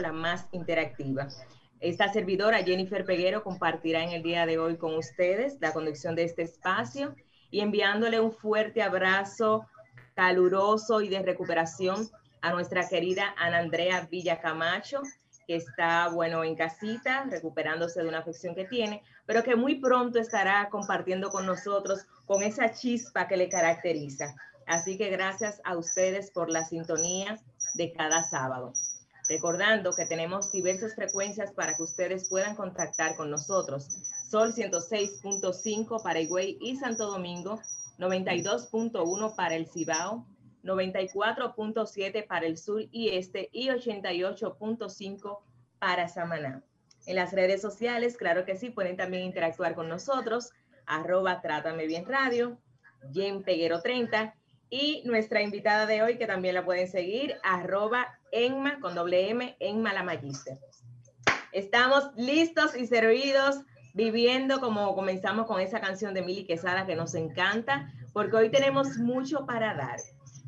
La más interactiva. Esta servidora, Jennifer Peguero, compartirá en el día de hoy con ustedes la conducción de este espacio y enviándole un fuerte abrazo caluroso y de recuperación a nuestra querida Ana Andrea Villa Camacho, que está, bueno, en casita, recuperándose de una afección que tiene, pero que muy pronto estará compartiendo con nosotros con esa chispa que le caracteriza. Así que gracias a ustedes por la sintonía de cada sábado. Recordando que tenemos diversas frecuencias para que ustedes puedan contactar con nosotros. Sol 106.5 para Higüey y Santo Domingo, 92.1 para el Cibao, 94.7 para el sur y este y 88.5 para Samaná. En las redes sociales, claro que sí, pueden también interactuar con nosotros, arroba Trátame Bien Radio, Jen Peguero 30 y nuestra invitada de hoy, que también la pueden seguir, arroba Enma con doble M, Enma la Magister. Estamos listos y servidos, viviendo como comenzamos con esa canción de Mili Quesada que nos encanta, porque hoy tenemos mucho para dar.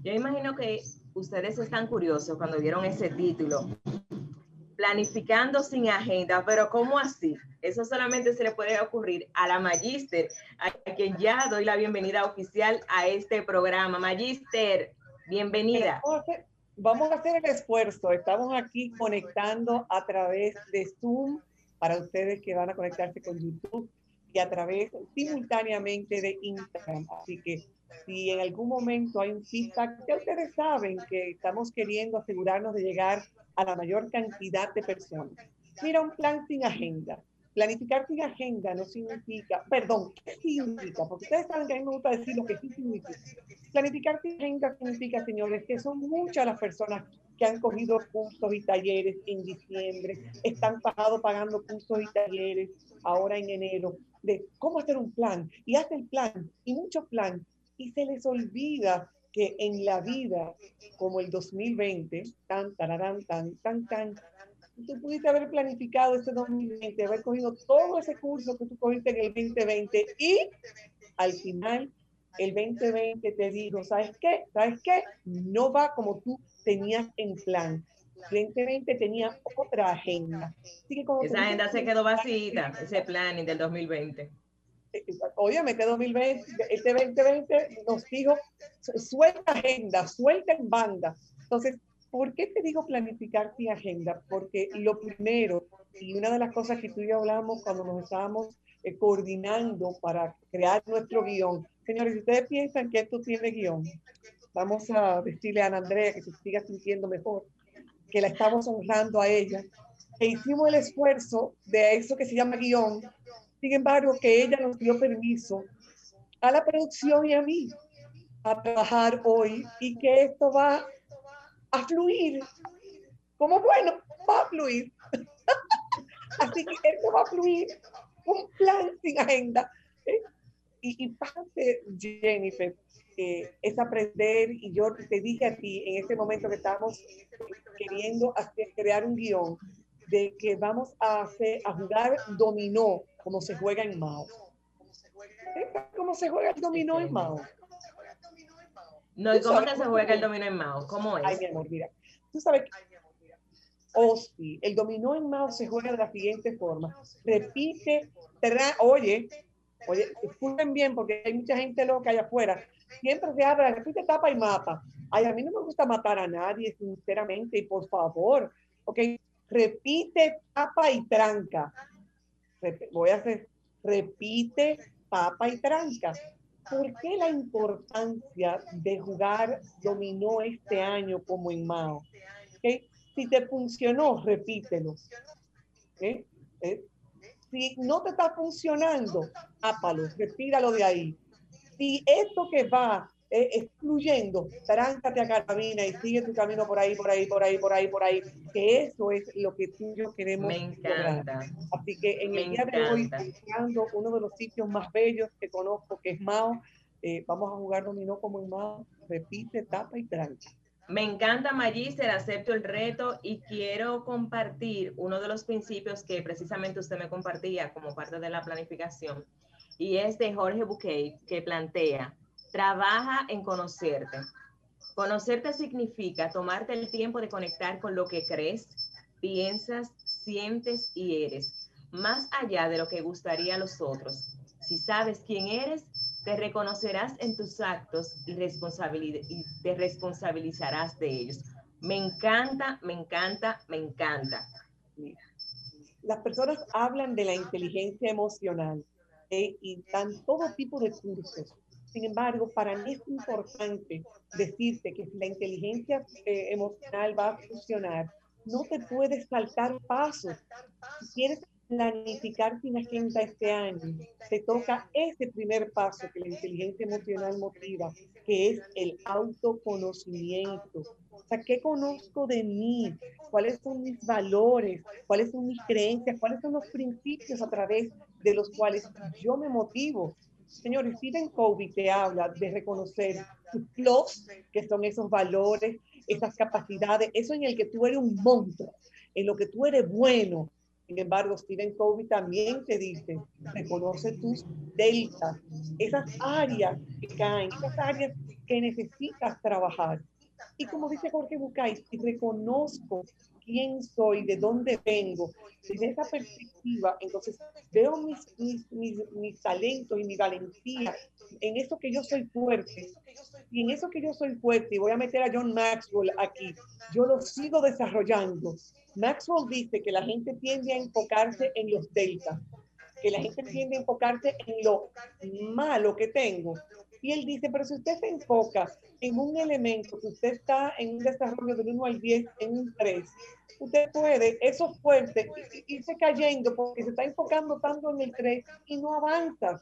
Yo imagino que ustedes están curiosos cuando vieron ese título, planificando sin agenda, pero ¿cómo así? Eso solamente se le puede ocurrir a la Magister, a quien ya doy la bienvenida oficial a este programa. Magister, bienvenida. Vamos a hacer, el esfuerzo. Estamos aquí conectando a través de Zoom para ustedes que van a conectarse con YouTube y a través simultáneamente de Instagram. Así que si en algún momento hay un feedback, ya ustedes saben que estamos queriendo asegurarnos de llegar a la mayor cantidad de personas. Mira, un plan sin agenda. Planificar sin agenda no significa, perdón, ¿qué significa? Porque ustedes saben que a mí me gusta decir lo que sí significa. Planificar sin agenda significa, señores, que son muchas las personas que han cogido cursos y talleres en diciembre, están pagando, pagando cursos y talleres ahora en enero. de cómo hacer un plan y hace el plan y mucho plan y se les olvida que en la vida como el 2020, tan, tan, tan, tan, tan, tú pudiste haber planificado ese 2020, haber cogido todo ese curso que tú cogiste en el 2020 y al final el 2020 te digo, ¿sabes qué? ¿Sabes qué? No va como tú tenías en plan. El 2020 tenía otra agenda. Esa agenda se quedó vacía, ese planning del 2020 obviamente 2020, este 2020 nos dijo, suelta agenda, suelta en banda. Entonces, ¿por qué te digo planificar mi agenda? Porque lo primero, y una de las cosas que tú y yo hablamos cuando nos estábamos eh, coordinando para crear nuestro guion, señores, si ustedes piensan que esto tiene guion, vamos a decirle a Ana Andrea que se siga sintiendo mejor, que la estamos honrando a ella, e hicimos el esfuerzo de eso que se llama guion, sin embargo, que ella nos dio permiso a la producción y a mí a trabajar hoy y que esto va a fluir. Como bueno, va a fluir. Así que esto va a fluir. Un plan sin agenda. ¿eh? Y, parte, Jennifer, eh, es aprender, y yo te dije a ti en este momento que estamos queriendo hacer, crear un guion, de que vamos a, hacer, a jugar dominó como se juega en Mao. ¿Cómo se juega el dominó en Mao? No, ¿y cómo se juega el dominó en Mao? ¿Cómo es? Ay, mi amor, mira. Tú sabes que sí, el dominó en Mao se juega de la siguiente forma. Repite, oye, oye, escuchen bien porque hay mucha gente loca allá afuera. Siempre se habla, repite, tapa y mapa. Ay, a mí no me gusta matar a nadie, sinceramente, y por favor, ok, repite, tapa y tranca voy a hacer, repite, papa y tranca. ¿Por qué la importancia de jugar dominó este año como en Mao? Si te funcionó, repítelo. ¿Eh? Si no te está funcionando, ápalo, retíralo de ahí. Si esto que va eh, excluyendo, tráncate a carabina y sigue tu camino por ahí, por ahí, por ahí, por ahí, por ahí, que eso es lo que tú y yo queremos. Me encanta. Así que en el día de hoy, buscando uno de los sitios más bellos que conozco, que es Mao, eh, vamos a jugar dominó como en Mao, repite, tapa y tranca. Me encanta, Magister, acepto el reto y quiero compartir uno de los principios que precisamente usted me compartía como parte de la planificación, y es de Jorge Bouquet, que plantea Trabaja en conocerte. Conocerte significa tomarte el tiempo de conectar con lo que crees, piensas, sientes y eres, más allá de lo que gustaría a los otros. Si sabes quién eres, te reconocerás en tus actos y, te responsabilizarás de ellos. Me encanta, me encanta, me encanta. Las personas hablan de la inteligencia emocional ¿eh? y dan todo tipo de cursos sin embargo, para mí es importante decirte que si la inteligencia eh, emocional va a funcionar, no te puedes saltar pasos. Si quieres planificar tu agenda este año, te toca ese primer paso que la inteligencia emocional motiva, que es el autoconocimiento. O sea, ¿qué conozco de mí? ¿Cuáles son mis valores? ¿Cuáles son mis creencias? ¿Cuáles son los principios a través de los cuales yo me motivo? Señores, Stephen Covey te habla de reconocer tus plus, que son esos valores, esas capacidades, eso en el que tú eres un monstruo, en lo que tú eres bueno. Sin embargo, Stephen Covey también te dice, reconoce tus deltas, esas áreas que caen, esas áreas que necesitas trabajar. Y como dice Jorge Bucay, si reconozco quién soy, de dónde vengo, desde esa perspectiva, entonces veo mis, mis, mis, mis, talentos y mi valentía en eso que yo soy fuerte. Y en eso que yo soy fuerte, y voy a meter a John Maxwell aquí, yo lo sigo desarrollando. Maxwell dice que la gente tiende a enfocarse en los deltas, que la gente tiende a enfocarse en lo malo que tengo. Y él dice, pero si usted se enfoca en un elemento que usted está en un desarrollo del 1 al 10 en un 3, usted puede, eso fuerte, irse cayendo porque se está enfocando tanto en el 3 y no avanza.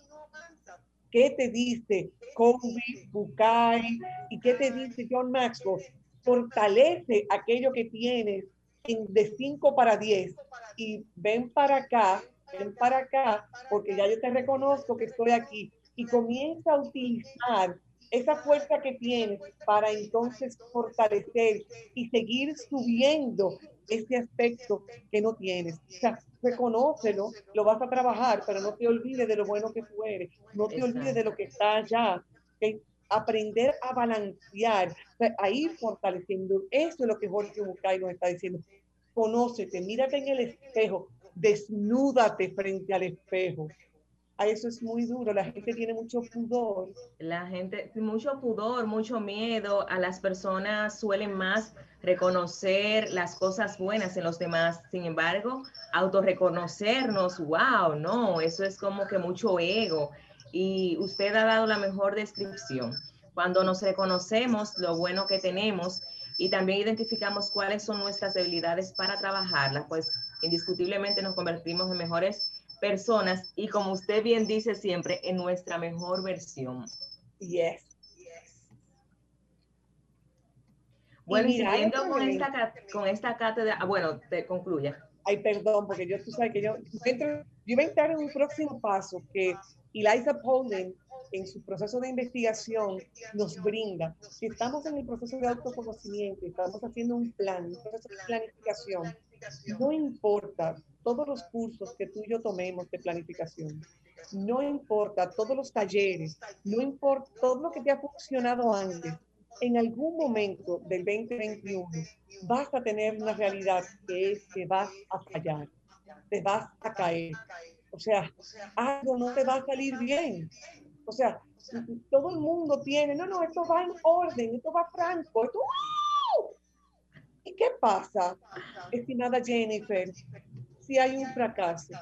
¿Qué te dice Kobe, Bukai y qué te dice John Maxwell? Fortalece aquello que tienes de 5 para 10 y ven para acá ven para acá, porque ya yo te reconozco que estoy aquí. Y comienza a utilizar esa fuerza que tienes para entonces fortalecer y seguir subiendo este aspecto que no tienes. O sea, reconócelo, lo vas a trabajar, pero no te olvides de lo bueno que tú eres, no te olvides de lo que está allá. Aprender a balancear, a ir fortaleciendo. Eso es lo que Jorge Bucay nos está diciendo. Conócete, mírate en el espejo, desnúdate frente al espejo a eso es muy duro, la gente tiene mucho pudor. La gente, mucho pudor, mucho miedo, a las personas suelen más reconocer las cosas buenas en los demás, sin embargo, autorreconocernos, wow, no, eso es como que mucho ego. Y usted ha dado la mejor descripción. Cuando nos reconocemos lo bueno que tenemos y también identificamos cuáles son nuestras debilidades para trabajarlas, pues indiscutiblemente nos convertimos en mejores personas y como usted bien dice siempre, en nuestra mejor versión. Yes. Bueno, y siguiendo con esta, con esta cátedra, ah, bueno, te concluya. Ay, perdón, porque yo, tú sabes que yo, yo, voy a entrar en un próximo paso que Eliza Poland en su proceso de investigación nos brinda. Si estamos en el proceso de autoconocimiento, estamos haciendo un plan, un proceso de planificación, no importa todos los cursos que tú y yo tomemos de planificación, no importa todos los talleres, no importa todo lo que te ha funcionado antes, en algún momento del 2021 vas a tener una realidad que es que vas a fallar, te vas a caer. O sea, algo no te va a salir bien. O sea, todo el mundo tiene, no, no, esto va en orden, esto va franco, esto, ¿Y qué pasa, estimada Jennifer, si hay un fracaso?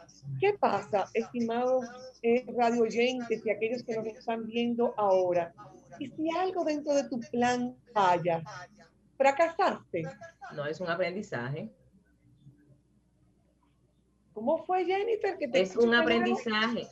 ¿Qué pasa, estimados eh, radio oyentes y aquellos que nos están viendo ahora? ¿Y si algo dentro de tu plan falla? ¿Fracasaste? No, es un aprendizaje. ¿Cómo fue, Jennifer? Que es un aprendizaje.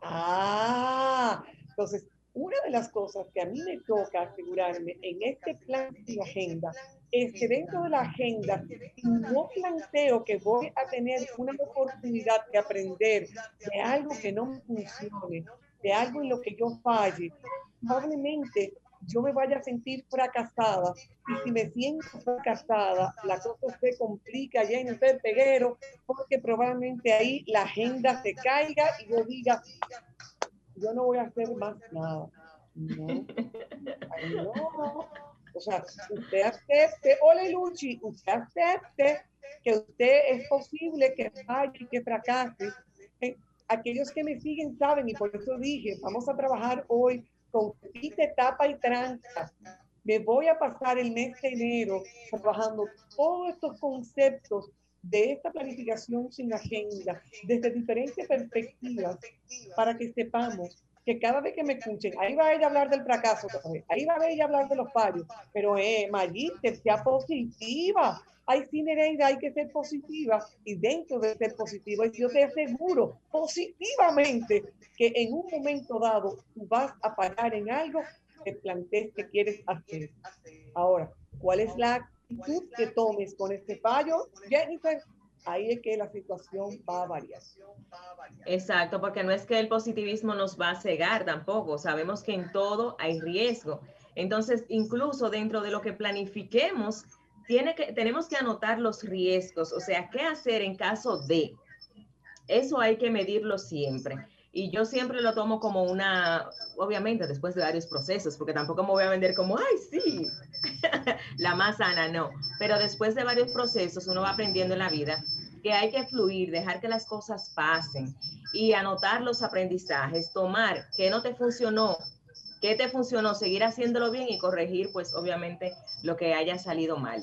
Ah, entonces, una de las cosas que a mí me toca asegurarme en este plan de agenda es que dentro de la agenda no planteo que voy a tener una oportunidad de aprender de algo que no me funcione, de algo en lo que yo falle. Probablemente yo me vaya a sentir fracasada y si me siento fracasada, la cosa se complica ya en el peguero porque probablemente ahí la agenda se caiga y yo diga, yo no voy a hacer más nada. No, no. O sea, usted acepte, hola Luchi, usted acepte que usted es posible que falle, que fracase. Aquellos que me siguen saben y por eso dije, vamos a trabajar hoy con quita, tapa y tranca. Me voy a pasar el mes de enero trabajando todos estos conceptos de esta planificación sin agenda desde diferentes perspectivas para que sepamos que cada vez que me escuchen, ahí va ella a hablar del fracaso, ahí va ella a hablar de los fallos, pero eh, Magíster, sea positiva. Hay sí, hay que ser positiva y dentro de ser positiva, yo te aseguro positivamente que en un momento dado tú vas a parar en algo que plantees que quieres hacer. Ahora, ¿cuál es la actitud que tomes con este fallo, Jennifer? Ahí es que la situación va a variar. Exacto, porque no es que el positivismo nos va a cegar tampoco, sabemos que en todo hay riesgo. Entonces, incluso dentro de lo que planifiquemos, tiene que, tenemos que anotar los riesgos, o sea, qué hacer en caso de. Eso hay que medirlo siempre. Y yo siempre lo tomo como una, obviamente después de varios procesos, porque tampoco me voy a vender como, ay, sí, la más sana, no. Pero después de varios procesos uno va aprendiendo en la vida que hay que fluir, dejar que las cosas pasen y anotar los aprendizajes, tomar qué no te funcionó, qué te funcionó, seguir haciéndolo bien y corregir, pues obviamente lo que haya salido mal.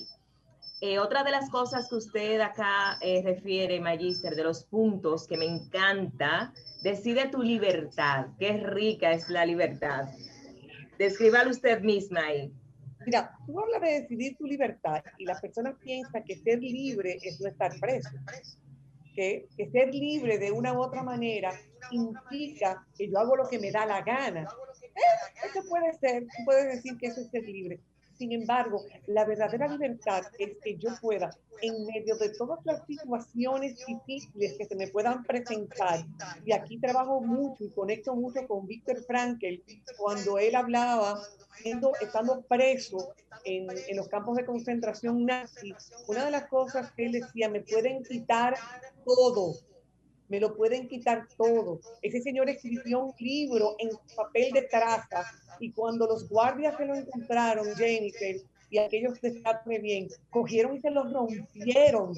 Eh, otra de las cosas que usted acá eh, refiere, Magister, de los puntos que me encanta, decide tu libertad. Qué rica es la libertad. Descríbalo usted misma ahí. Mira, tú hablas de decidir tu libertad y las personas piensan que ser libre es no estar preso. Que, que ser libre de una u otra manera implica que yo hago lo que me da la gana. Eh, eso puede ser, tú puedes decir que eso es ser libre. Sin embargo, la verdadera libertad es que yo pueda, en medio de todas las situaciones difíciles que se me puedan presentar, y aquí trabajo mucho y conecto mucho con Víctor Frankel, cuando él hablaba, estando preso en, en los campos de concentración nazi, una de las cosas que él decía, me pueden quitar todo, me lo pueden quitar todo. Ese señor escribió un libro en papel de traza y cuando los guardias se lo encontraron, Jennifer, y aquellos de muy bien, cogieron y se lo rompieron,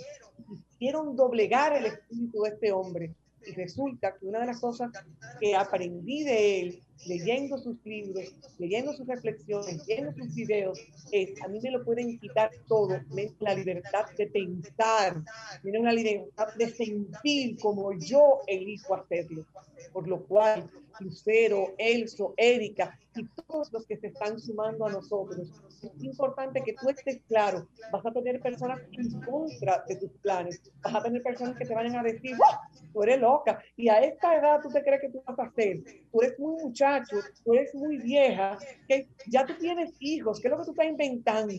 hicieron doblegar el espíritu de este hombre. Y resulta que una de las cosas que aprendí de él, leyendo sus libros, leyendo sus reflexiones, leyendo sus videos, es, a mí me lo pueden quitar todo, menos la libertad de pensar, menos la libertad de sentir como yo elijo hacerlo. Por lo cual, Lucero, Elso, Erika y todos los que se están sumando a nosotros, es importante que tú estés claro. Vas a tener personas en contra de tus planes. Vas a tener personas que te vayan a decir, tú eres loca. Y a esta edad tú te crees que tú vas a hacer. Tú eres muy muchacho, tú eres muy vieja, que ya tú tienes hijos. ¿Qué es lo que tú estás inventando?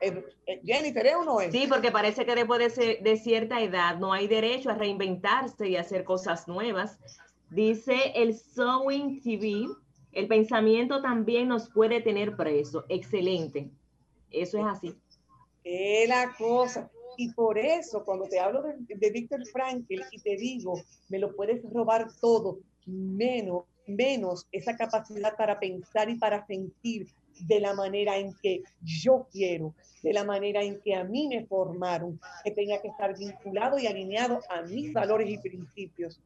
Eh, eh, Jennifer, ¿es o no es? Sí, porque parece que después de, de, cierta edad no hay derecho a reinventarse y hacer cosas nuevas. Dice el Sewing TV, el pensamiento también nos puede tener preso. Excelente. Eso es así. Es la cosa. Y por eso, cuando te hablo de, de Víctor Frankl y te digo, me lo puedes robar todo, menos, menos esa capacidad para pensar y para sentir de la manera en que yo quiero, de la manera en que a mí me formaron, que tenga que estar vinculado y alineado a mis valores y principios.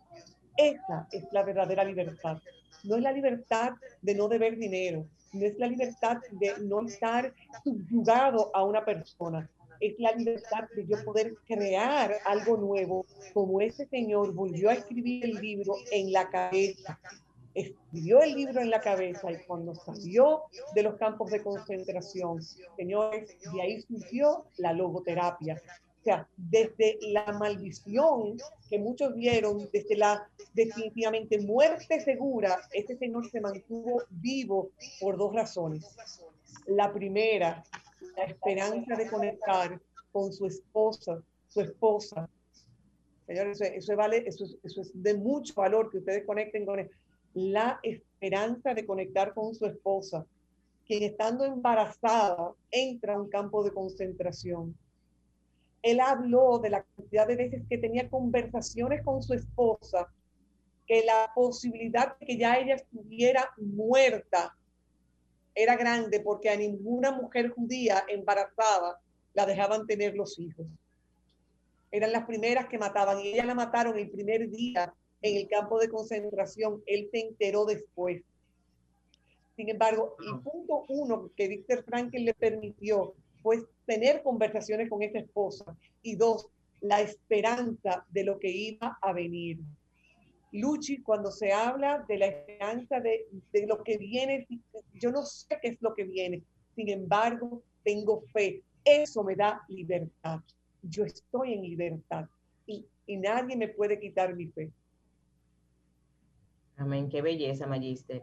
Esa es la verdadera libertad. No es la libertad de no deber dinero, no es la libertad de no estar subyugado a una persona, es la libertad de yo poder crear algo nuevo, como ese señor volvió a escribir el libro en la cabeza. Escribió el libro en la cabeza y cuando salió de los campos de concentración, señores, de ahí surgió la logoterapia, o sea, desde la maldición que muchos vieron, desde la definitivamente muerte segura, este señor se mantuvo vivo por dos razones. La primera, la esperanza de conectar con su esposa, su esposa. Señores, eso, vale, eso, eso es de mucho valor que ustedes conecten con él. La esperanza de conectar con su esposa, quien estando embarazada entra a un campo de concentración él habló de la cantidad de veces que tenía conversaciones con su esposa, que la posibilidad de que ya ella estuviera muerta era grande porque a ninguna mujer judía embarazada la dejaban tener los hijos. Eran las primeras que mataban y ella la mataron el primer día en el campo de concentración. Él se enteró después. Sin embargo, el punto uno que Víctor Franklin le permitió pues tener conversaciones con esa esposa. Y dos, la esperanza de lo que iba a venir. Luchi, cuando se habla de la esperanza de, de lo que viene, yo no sé qué es lo que viene, sin embargo, tengo fe. Eso me da libertad. Yo estoy en libertad y, y nadie me puede quitar mi fe. Amén, qué belleza, Magister.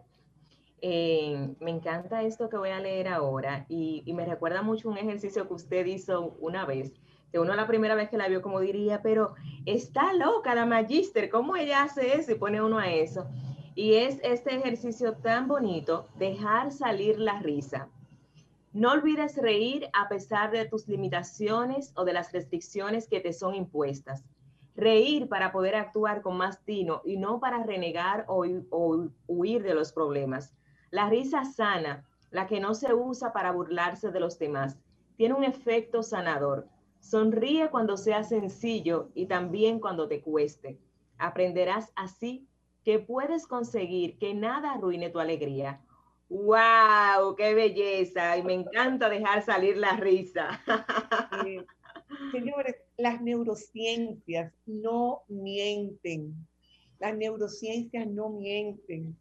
Eh, me encanta esto que voy a leer ahora y, me recuerda mucho un ejercicio que usted hizo una vez, que uno la primera vez que la vio como diría, pero está loca la Magister, ¿cómo ella hace eso? Y pone uno a eso. Y es este ejercicio tan bonito, dejar salir la risa. No olvides reír a pesar de tus limitaciones o de las restricciones que te son impuestas. Reír para poder actuar con más tino y no para renegar o huir de los problemas. La risa sana, la que no se usa para burlarse de los demás, tiene un efecto sanador. Sonríe cuando sea sencillo y también cuando te cueste. Aprenderás así que puedes conseguir que nada arruine tu alegría. ¡Wow! ¡Qué belleza! Y me encanta dejar salir la risa. Señores, las neurociencias no mienten. Las neurociencias no mienten.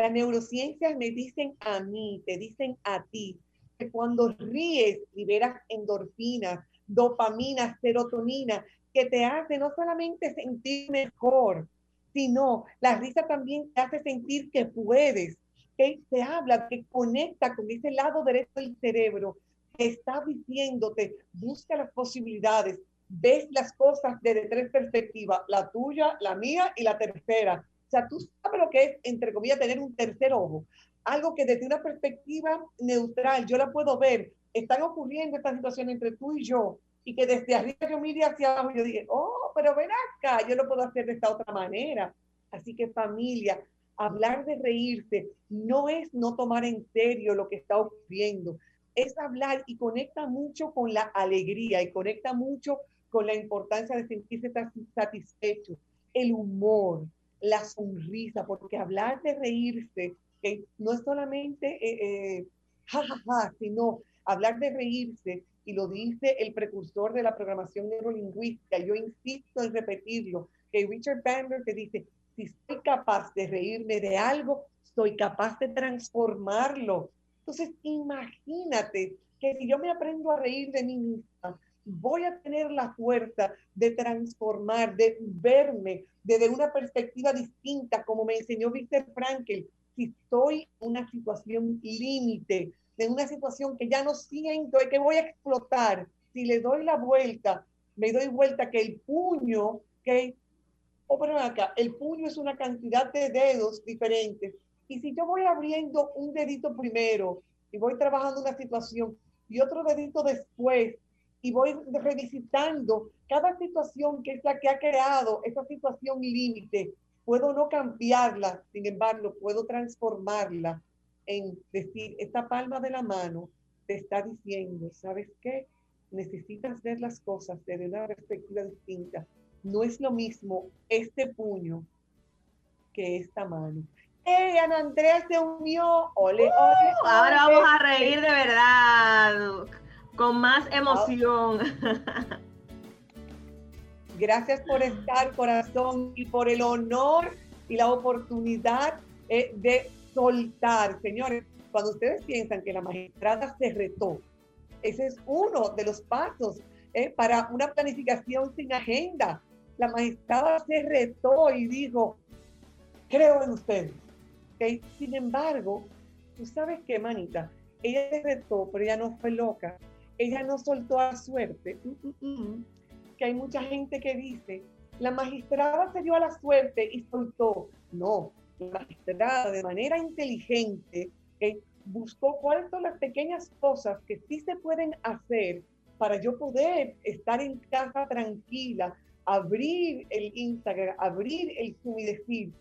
Las neurociencias me dicen a mí, te dicen a ti, que cuando ríes liberas endorfinas, dopamina, serotonina, que te hace no solamente sentir mejor, sino la risa también te hace sentir que puedes, que se habla, que conecta con ese lado derecho del cerebro, que está diciéndote, busca las posibilidades, ves las cosas desde tres perspectivas, la tuya, la mía y la tercera. O sea, tú sabes lo que es, entre comillas, tener un tercer ojo. Algo que desde una perspectiva neutral yo la puedo ver. Están ocurriendo estas situaciones entre tú y yo y que desde arriba yo mire hacia abajo y yo dije, oh, pero ven acá, yo lo puedo hacer de esta otra manera. Así que familia, hablar de reírse no es no tomar en serio lo que está ocurriendo, es hablar y conecta mucho con la alegría y conecta mucho con la importancia de sentirse satisfecho, el humor, la sonrisa, porque hablar de reírse que no es solamente eh, eh, ja, sino hablar de reírse, y lo dice el precursor de la programación neurolingüística, yo insisto en repetirlo, que Richard Bandler te dice, si soy capaz de reírme de algo, soy capaz de transformarlo. Entonces, imagínate que si yo me aprendo a reír de mí voy a tener la fuerza de transformar, de verme desde una perspectiva distinta, como me enseñó Víctor Frankel. Si estoy en una situación límite, en una situación que ya no siento y que voy a explotar, si le doy la vuelta, me doy vuelta que el puño, que oh, acá, el puño es una cantidad de dedos diferentes. Y si yo voy abriendo un dedito primero y voy trabajando una situación y otro dedito después y voy revisitando cada situación que es la que ha creado esa situación límite, puedo no cambiarla, sin embargo, puedo transformarla en decir, esta palma de la mano te está diciendo, ¿sabes qué? Necesitas ver las cosas desde una perspectiva distinta no es lo mismo este puño que esta mano. ¡Hey, Ana Andrea se unió! ¡Ole, ole! Uh, ahora vamos a reír de verdad, con más emoción. Gracias por estar, corazón, y por el honor y la oportunidad eh, de soltar. Señores, cuando ustedes piensan que la magistrada se retó, ese es uno de los pasos eh, para una planificación sin agenda la magistrada se retó y dijo, creo en ustedes. ¿Okay? Sin embargo, tú sabes qué, manita, ella se retó, pero ella no fue loca. Ella no soltó a suerte. Mm, mm, mm. Que hay mucha gente que dice, la magistrada se dio a la suerte y soltó. No, la magistrada de manera inteligente buscó cuáles son las pequeñas cosas que sí se pueden hacer para yo poder estar en casa tranquila, abrir el Instagram, abrir el Zoom y decir,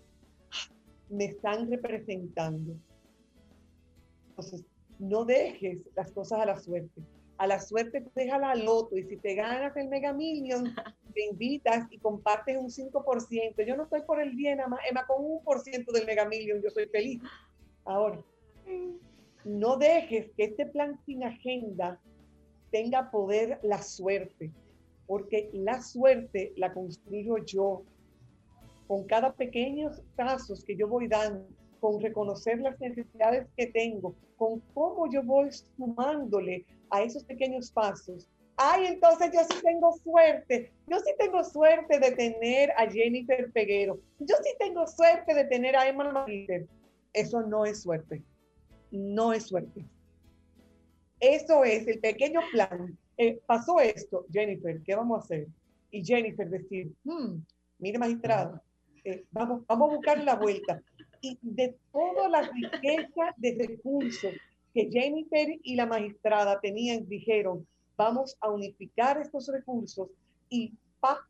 ah, me están representando. Entonces, no dejes las cosas a la suerte. A la suerte déjala al loto y si te ganas el Mega Million, te invitas y compartes un 5%. Yo no estoy por el bien, Emma con un por ciento del Mega Million, yo soy feliz. Ahora, no dejes que este plan sin agenda tenga poder la suerte porque la suerte la construyo yo, con cada pequeños pasos que yo voy dando, con reconocer las necesidades que tengo, con cómo yo voy sumándole a esos pequeños pasos. Ay, entonces yo sí tengo suerte. Yo sí tengo suerte de tener a Jennifer Peguero. Yo sí tengo suerte de tener a Emma Mariter. Eso no es suerte. No es suerte. Eso es el pequeño plan eh, pasó esto, Jennifer, ¿qué vamos a hacer? Y Jennifer decir, hmm, mire magistrado, eh, vamos, vamos a buscar la vuelta. Y de toda la riqueza de recursos que Jennifer y la magistrada tenían, dijeron, vamos a unificar estos recursos y pa,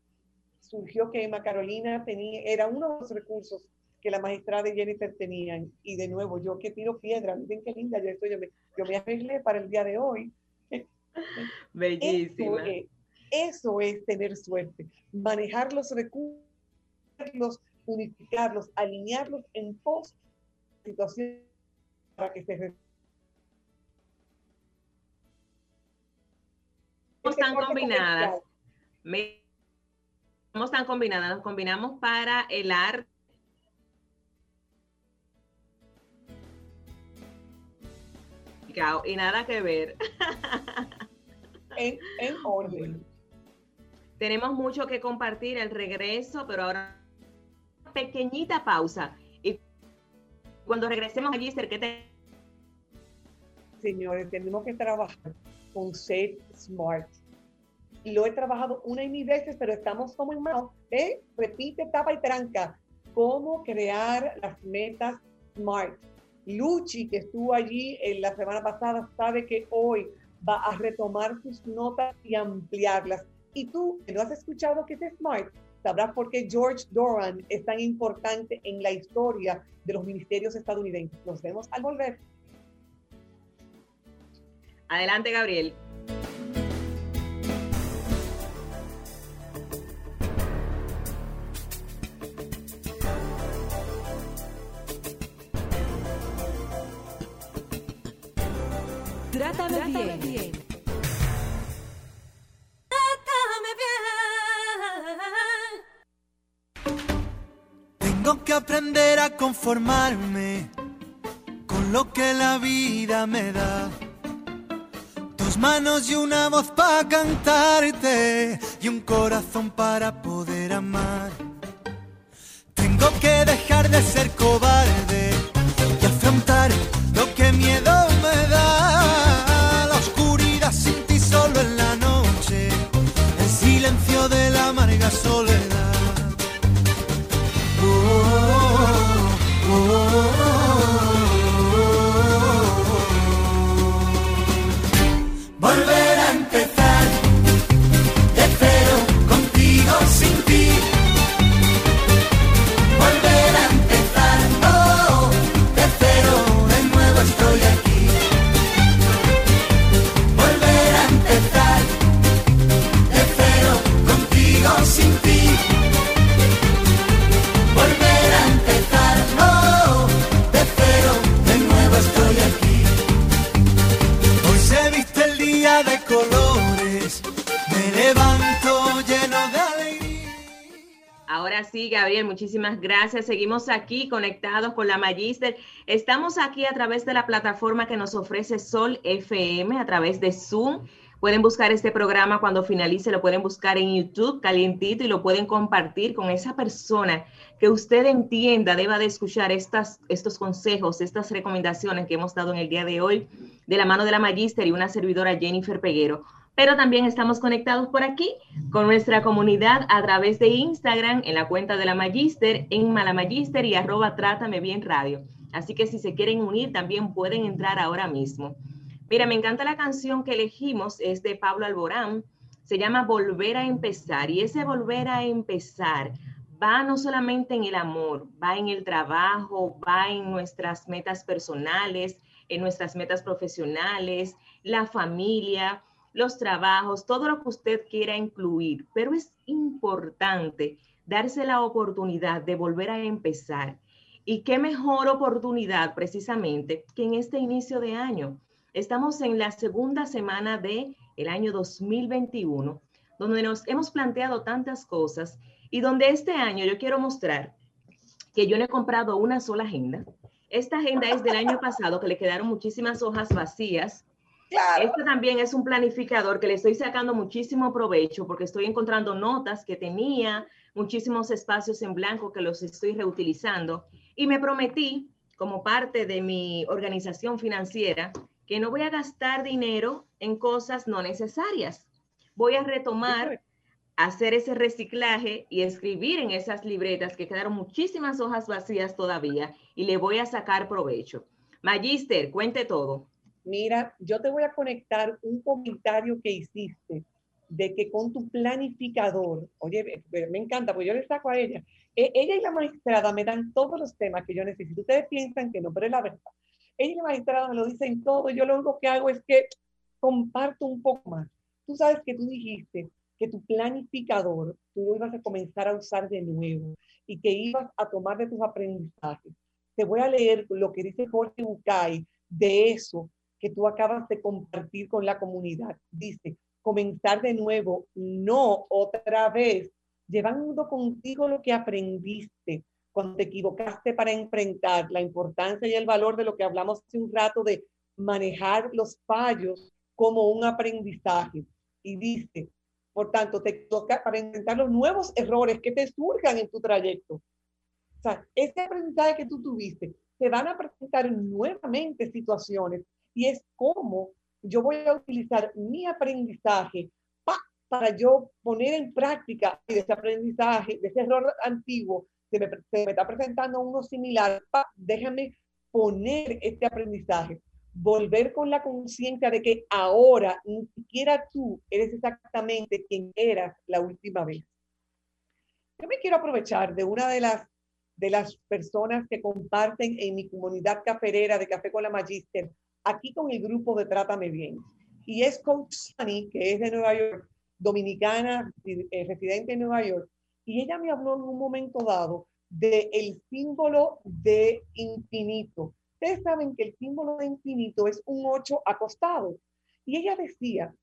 surgió que Emma Carolina tenía, era uno de los recursos que la magistrada y Jennifer tenían. Y de nuevo, yo que tiro piedra, miren qué linda yo estoy, yo me, yo me arreglé para el día de hoy Bellísima. Eso es, tener suerte, manejar los recursos, unificarlos, alinearlos en pos situación para que se tan combinadas. Estamos tan combinadas, nos combinamos para el arte y nada que ver. En, orden. Tenemos mucho que compartir el regreso, pero ahora pequeñita pausa. Y Cuando regresemos allí, ¿qué te... Señores, tenemos que trabajar con Set Smart. Lo he trabajado una y mil veces, pero estamos como en mano. ¿eh? Repite, tapa y tranca. Cómo crear las metas Smart. Luchi, que estuvo allí en la semana pasada, sabe que hoy va a retomar sus notas y ampliarlas. Y tú, que no has escuchado que es Smart, sabrás por qué George Doran es tan importante en la historia de los ministerios estadounidenses. Nos vemos al volver. Adelante, Gabriel. Conformarme con lo que la vida me da. Dos manos y una voz para cantarte y un corazón para poder amar. Tengo que dejar de ser cobarde y afrontar Seguimos aquí conectados con la Magister. Estamos aquí a través de la plataforma que nos ofrece Sol FM, a través de Zoom. Pueden buscar este programa cuando finalice, lo pueden buscar en YouTube calientito y lo pueden compartir con esa persona que usted entienda deba de escuchar estos consejos, estas recomendaciones que hemos dado en el día de hoy de la mano de la Magister y una servidora Jennifer Peguero pero también estamos conectados por aquí con nuestra comunidad a través de Instagram en la cuenta de la Magister en Malamagister y arroba Trátame Bien Radio. Así que si se quieren unir también pueden entrar ahora mismo. Mira, me encanta la canción que elegimos, es de Pablo Alborán, se llama Volver a empezar y ese volver a empezar va no solamente en el amor, va en el trabajo, va en nuestras metas personales, en nuestras metas profesionales, la familia, los trabajos, todo lo que usted quiera incluir, pero es importante darse la oportunidad de volver a empezar. Y qué mejor oportunidad precisamente que en este inicio de año. Estamos en la segunda semana del el año 2021, donde nos hemos planteado tantas cosas y donde este año yo quiero mostrar que yo no he comprado una sola agenda. Esta agenda es del año pasado, que le quedaron muchísimas hojas vacías Claro. este también es un planificador que le estoy sacando muchísimo provecho porque estoy encontrando notas que tenía, muchísimos espacios en blanco que los estoy reutilizando y me prometí como parte de mi organización financiera que no voy a gastar dinero en cosas no necesarias. Voy a retomar, hacer ese reciclaje y escribir en esas libretas que quedaron muchísimas hojas vacías todavía y le voy a sacar provecho. Magister, cuente todo. Mira, yo te voy a conectar un comentario que hiciste de que con tu planificador, oye, me, encanta, porque yo le saco a ella, e- ella y la magistrada me dan todos los temas que yo necesito. Ustedes piensan que no, pero es la verdad. Ella y la magistrada me lo dicen todo, yo lo único que hago es que comparto un poco más. Tú sabes que tú dijiste que tu planificador tú lo ibas a comenzar a usar de nuevo y que ibas a tomar de tus aprendizajes. Te voy a leer lo que dice Jorge Bucay de eso que tú acabas de compartir con la comunidad. Dice, comenzar de nuevo, no otra vez, llevando contigo lo que aprendiste cuando te equivocaste para enfrentar la importancia y el valor de lo que hablamos hace un rato de manejar los fallos como un aprendizaje. Y dice, por tanto, te toca para enfrentar los nuevos errores que te surjan en tu trayecto. O sea, ese aprendizaje que tú tuviste, te van a presentar nuevamente situaciones y es como yo voy a utilizar mi aprendizaje para yo poner en práctica ese aprendizaje, de ese error antiguo, se me, se me está presentando uno similar, déjame poner este aprendizaje, volver con la conciencia de que ahora ni siquiera tú eres exactamente quien eras la última vez. Yo me quiero aprovechar de una de las, de las personas que comparten en mi comunidad caferera de Café con la Magister, aquí con el grupo de Trátame Bien. Y es Coach Sunny, que es de Nueva York, dominicana, eh, residente en Nueva York. Y ella me habló en un momento dado del el símbolo de infinito. Ustedes saben que el símbolo de infinito es un 8 acostado. Y ella decía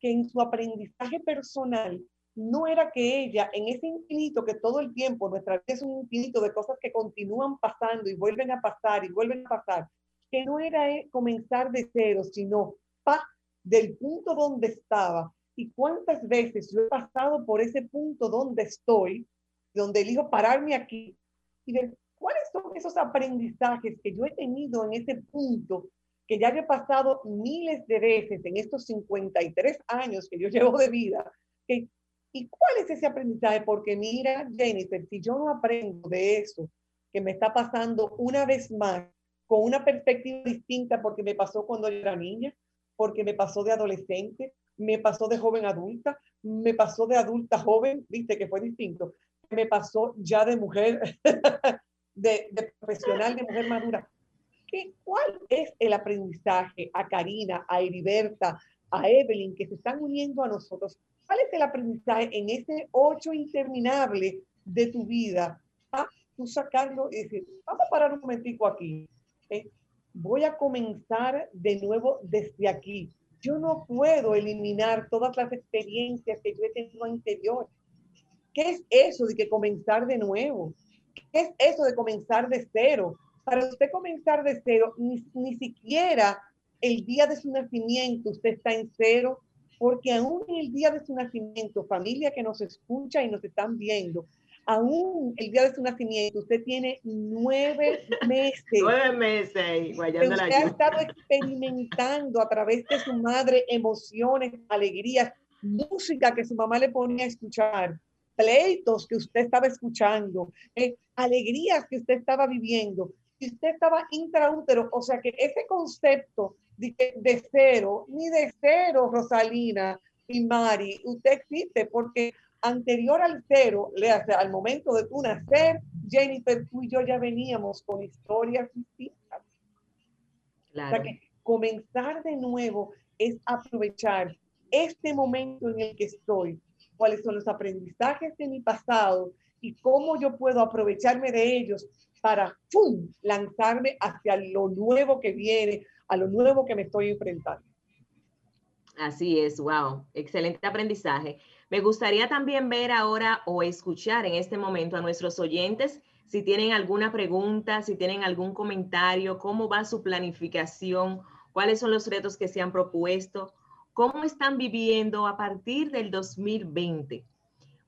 que en su aprendizaje personal no era que ella, en ese infinito que todo el tiempo, nuestra vida es un infinito de cosas que continúan pasando y vuelven a pasar y vuelven a pasar, que no era eh, comenzar de cero, sino pa, del punto donde estaba. Y cuántas veces yo he pasado por ese punto donde estoy, donde elijo pararme aquí y ver cuáles son esos aprendizajes que yo he tenido en ese punto que ya he pasado miles de veces en estos 53 años que yo llevo de vida, que ¿Y cuál es ese aprendizaje? Porque mira, Jennifer, si yo no aprendo de eso que me está pasando una vez más, con una perspectiva distinta, porque me pasó cuando era niña, porque me pasó de adolescente, me pasó de joven adulta, me pasó de adulta joven, viste que fue distinto, me pasó ya de mujer, de, de, profesional, de mujer madura. ¿Qué, ¿Cuál es el aprendizaje a Karina, a Heriberta, a Evelyn, que se están uniendo a nosotros? ¿Cuál es el aprendizaje en ese ocho interminable de tu vida? Ah, tú sacarlo y decir, vamos a parar un momentico aquí. Voy a comenzar de nuevo desde aquí. Yo no puedo eliminar todas las experiencias que yo he tenido anterior. ¿Qué es eso de que comenzar de nuevo? ¿Qué es eso de comenzar de cero? Para usted comenzar de cero, ni, ni siquiera el día de su nacimiento usted está en cero, porque aún en el día de su nacimiento, familia que nos escucha y nos están viendo, aún el día de su nacimiento, usted tiene nueve meses. nueve meses, usted ha estado experimentando a través de su madre emociones, alegrías, música que su mamá le ponía a escuchar, pleitos que usted estaba escuchando, eh, alegrías que usted estaba viviendo, y usted estaba intraútero, o sea que ese concepto de, cero, ni de cero, Rosalina y Mari, usted existe porque anterior al cero, al momento de tu nacer, Jennifer, tú y yo ya veníamos con historias distintas. Claro. O sea que comenzar de nuevo es aprovechar este momento en el que estoy, cuáles son los aprendizajes de mi pasado y cómo yo puedo aprovecharme de ellos para ¡pum! lanzarme hacia lo nuevo que viene, a lo nuevo que me estoy enfrentando. Así es, wow, excelente aprendizaje. Me gustaría también ver ahora o escuchar en este momento a nuestros oyentes si tienen alguna pregunta, si tienen algún comentario, cómo va su planificación, cuáles son los retos que se han propuesto, cómo están viviendo a partir del 2020.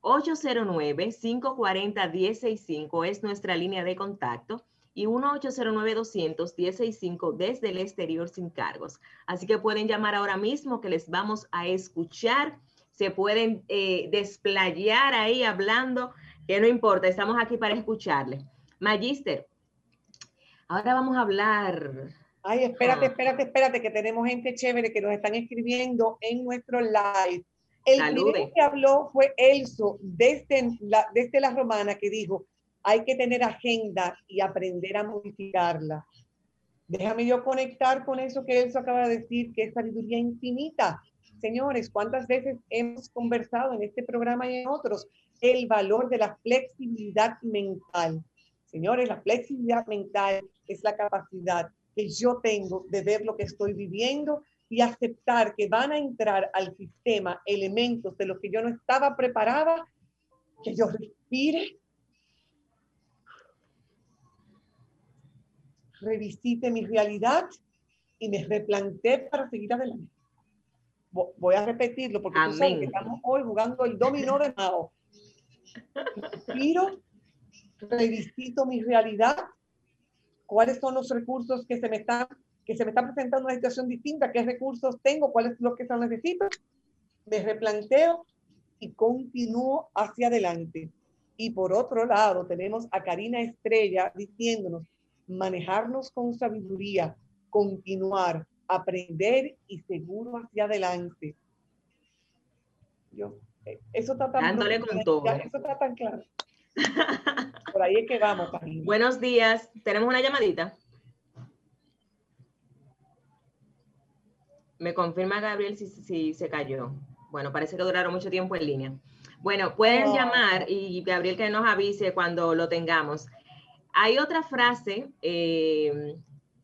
809-540-165 es nuestra línea de contacto y 1-809-200-165 desde el exterior sin cargos. Así que pueden llamar ahora mismo que les vamos a escuchar. Se pueden eh, desplayar ahí hablando, que no importa, estamos aquí para escucharle. Magister, ahora vamos a hablar. Ay, espérate, ah. espérate, espérate, que tenemos gente chévere que nos están escribiendo en nuestro live. El primero que habló fue Elso desde la, desde la romana que dijo, hay que tener agenda y aprender a modificarla. Déjame yo conectar con eso que él acaba de decir, que es sabiduría infinita. Señores, ¿cuántas veces hemos conversado en este programa y en otros el valor de la flexibilidad mental? Señores, la flexibilidad mental es la capacidad que yo tengo de ver lo que estoy viviendo y aceptar que van a entrar al sistema elementos de los que yo no estaba preparada, que yo respire revisite mi realidad y me replanteé para seguir adelante. Voy a repetirlo porque tú sabes que estamos hoy jugando el dominó de Mao. Respiro, revisito mi realidad, cuáles son los recursos que se me están que se me está presentando una situación distinta, qué recursos tengo, cuáles son los que se necesito, me replanteo y continúo hacia adelante. Y por otro lado, tenemos a Karina Estrella diciéndonos manejarnos con sabiduría, continuar, aprender y seguro hacia adelante. Yo, eh, eso está tan Dándole con todo. Eso está tan claro. Por ahí es que vamos. Buenos días. ¿Tenemos una llamadita? Me confirma Gabriel si, se cayó. Bueno, parece que duraron mucho tiempo en línea. Bueno, pueden llamar y Gabriel que nos avise cuando lo tengamos. Hay otra frase eh,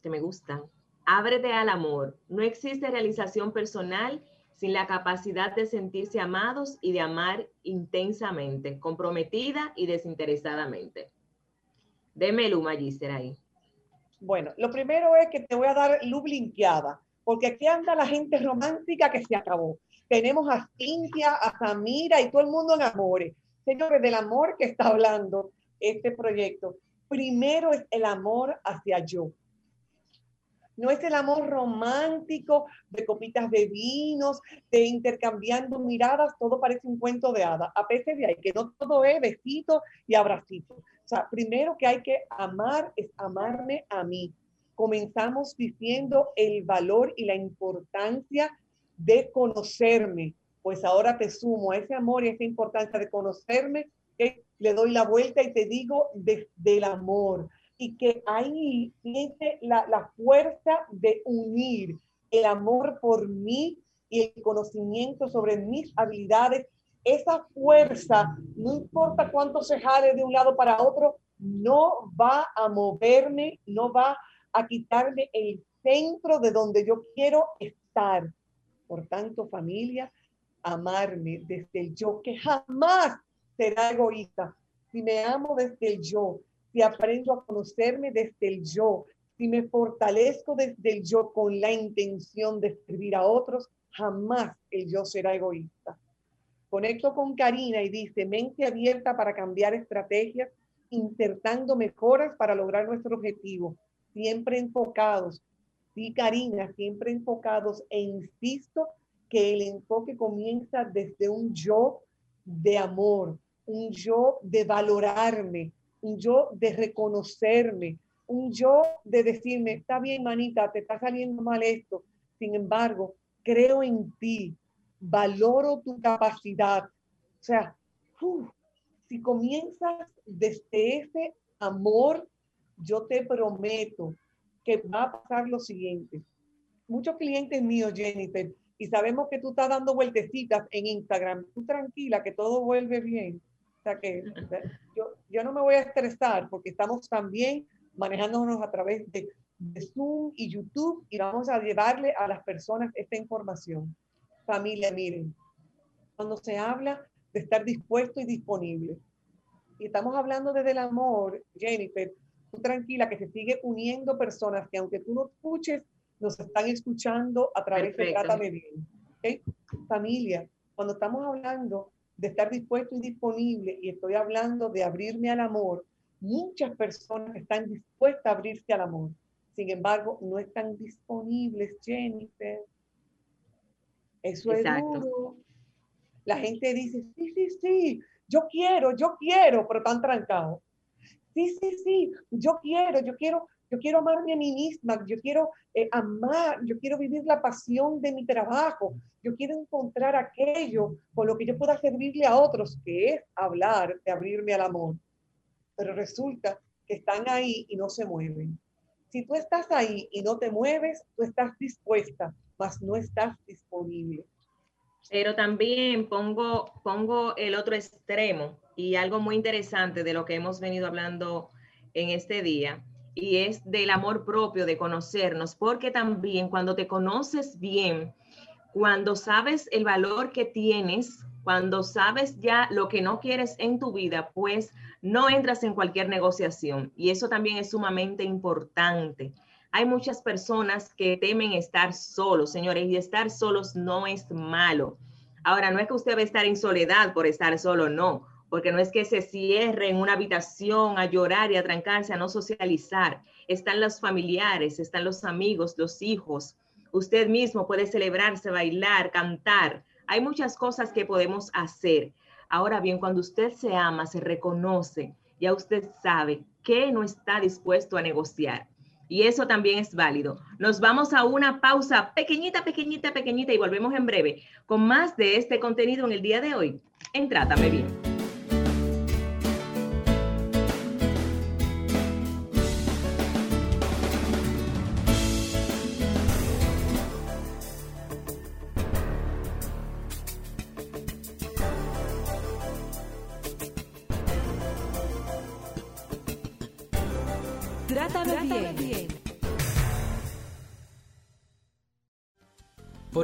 que me gusta. Ábrete al amor. No existe realización personal sin la capacidad de sentirse amados y de amar intensamente, comprometida y desinteresadamente. Deme luz, Magister, ahí. Bueno, lo primero es que te voy a dar luz blinqueada porque aquí anda la gente romántica que se acabó. Tenemos a Cintia, a Samira y todo el mundo en amores. Señores, del amor que está hablando este proyecto, primero es el amor hacia yo. No es el amor romántico de copitas de vinos, de intercambiando miradas, todo parece un cuento de hadas. A veces de ahí, que no todo es besito y abracito. O sea, primero que hay que amar es amarme a mí comenzamos diciendo el valor y la importancia de conocerme. Pues ahora te sumo a ese amor y a esa importancia de conocerme, que le doy la vuelta y te digo desde el amor. Y que ahí siente la, la fuerza de unir el amor por mí y el conocimiento sobre mis habilidades. Esa fuerza, no importa cuánto se jale de un lado para otro, no va a moverme, no va a quitarme el centro de donde yo quiero estar. Por tanto, familia, amarme desde el yo, que jamás será egoísta. Si me amo desde el yo, si aprendo a conocerme desde el yo, si me fortalezco desde el yo con la intención de servir a otros, jamás el yo será egoísta. Conecto con Karina y dice, mente abierta para cambiar estrategias, insertando mejoras para lograr nuestro objetivo. Siempre enfocados, sí, Karina, siempre enfocados. E insisto que el enfoque comienza desde un yo de amor, un yo de valorarme, un yo de reconocerme, un yo de decirme, está bien, manita, te está saliendo mal esto. Sin embargo, creo en ti, valoro tu capacidad. O sea, si comienzas desde ese amor yo te prometo que va a pasar lo siguiente. Muchos clientes míos, Jennifer, y sabemos que tú estás dando vueltecitas en Instagram, tú tranquila, que todo vuelve bien. Sea que yo, yo no me voy a estresar porque estamos también manejándonos a través de, de Zoom y YouTube y vamos a llevarle a las personas esta información. Familia, miren, cuando se habla de estar dispuesto y disponible, y estamos hablando desde el amor, Jennifer, tranquila que se sigue uniendo personas que aunque tú no escuches, nos están escuchando a través de Trátame Bien. ¿okay? Familia, cuando estamos hablando de estar dispuesto y disponible y estoy hablando de abrirme al amor, muchas personas están dispuestas a abrirse al amor. Sin embargo, no están disponibles, Jennifer. Eso es duro. La gente dice, sí, sí, sí, yo quiero, yo quiero, pero están trancados sí, sí, sí, yo quiero, yo quiero, yo quiero amarme a mí misma, yo quiero eh, amar, yo quiero vivir la pasión de mi trabajo, yo quiero encontrar aquello con lo que yo pueda servirle a otros, que es hablar de abrirme al amor. Pero resulta que están ahí y no se mueven. Si tú estás ahí y no te mueves, tú estás dispuesta, mas no estás disponible. Pero también pongo, pongo el otro extremo y algo muy interesante de lo que hemos venido hablando en este día y es del amor propio, de conocernos, porque también cuando te conoces bien, cuando sabes el valor que tienes, cuando sabes ya lo que no quieres en tu vida, pues no entras en cualquier negociación. Y eso también es sumamente importante. Hay muchas personas que temen estar solos, señores, y estar solos no es malo. Ahora, no es que usted va a estar en soledad por estar solo, no porque no es que se cierre en una habitación a llorar y a trancarse, a no socializar. Están los familiares, están los amigos, los hijos. Usted mismo puede celebrarse, bailar, cantar. Hay muchas cosas que podemos hacer. Ahora bien, cuando usted se ama, se reconoce, ya usted sabe que no está dispuesto a negociar. Y eso también es válido. Nos vamos a una pausa pequeñita, pequeñita, pequeñita y volvemos en breve con más de este contenido en el día de hoy. En Trátame Bien.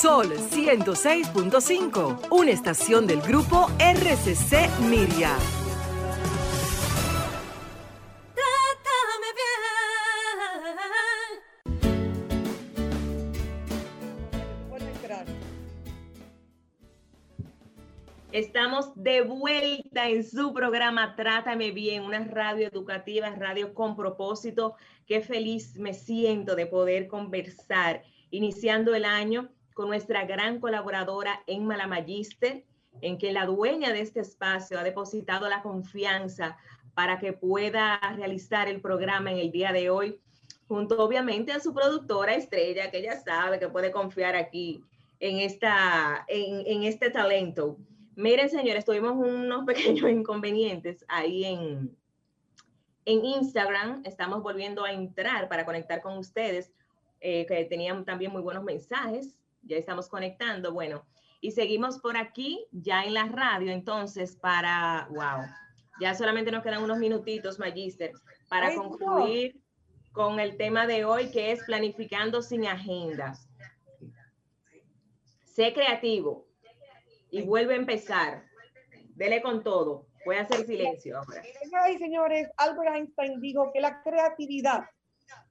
Sol 106.5, una estación del grupo RCC Miria. Estamos de vuelta en su programa Trátame Bien, una radio educativa, radio con propósito. Qué feliz me siento de poder conversar iniciando el año con nuestra gran colaboradora Emma La Magister, en que la dueña de este espacio ha depositado la confianza para que pueda realizar el programa en el día de hoy, junto obviamente a su productora estrella, que ya sabe que puede confiar aquí en, esta, en, este talento. Miren, señores, tuvimos unos pequeños inconvenientes ahí en, en Instagram. Estamos volviendo a entrar para conectar con ustedes, eh, que tenían también muy buenos mensajes ya estamos conectando. Bueno, y seguimos por aquí ya en la radio, entonces, para, wow, ya solamente nos quedan unos minutitos, Magister, para concluir con el tema de hoy, que es planificando sin agendas. Sé creativo y vuelve a empezar. Dele con todo. Voy a hacer silencio ahora. Señoras y señores, Albert Einstein dijo que la creatividad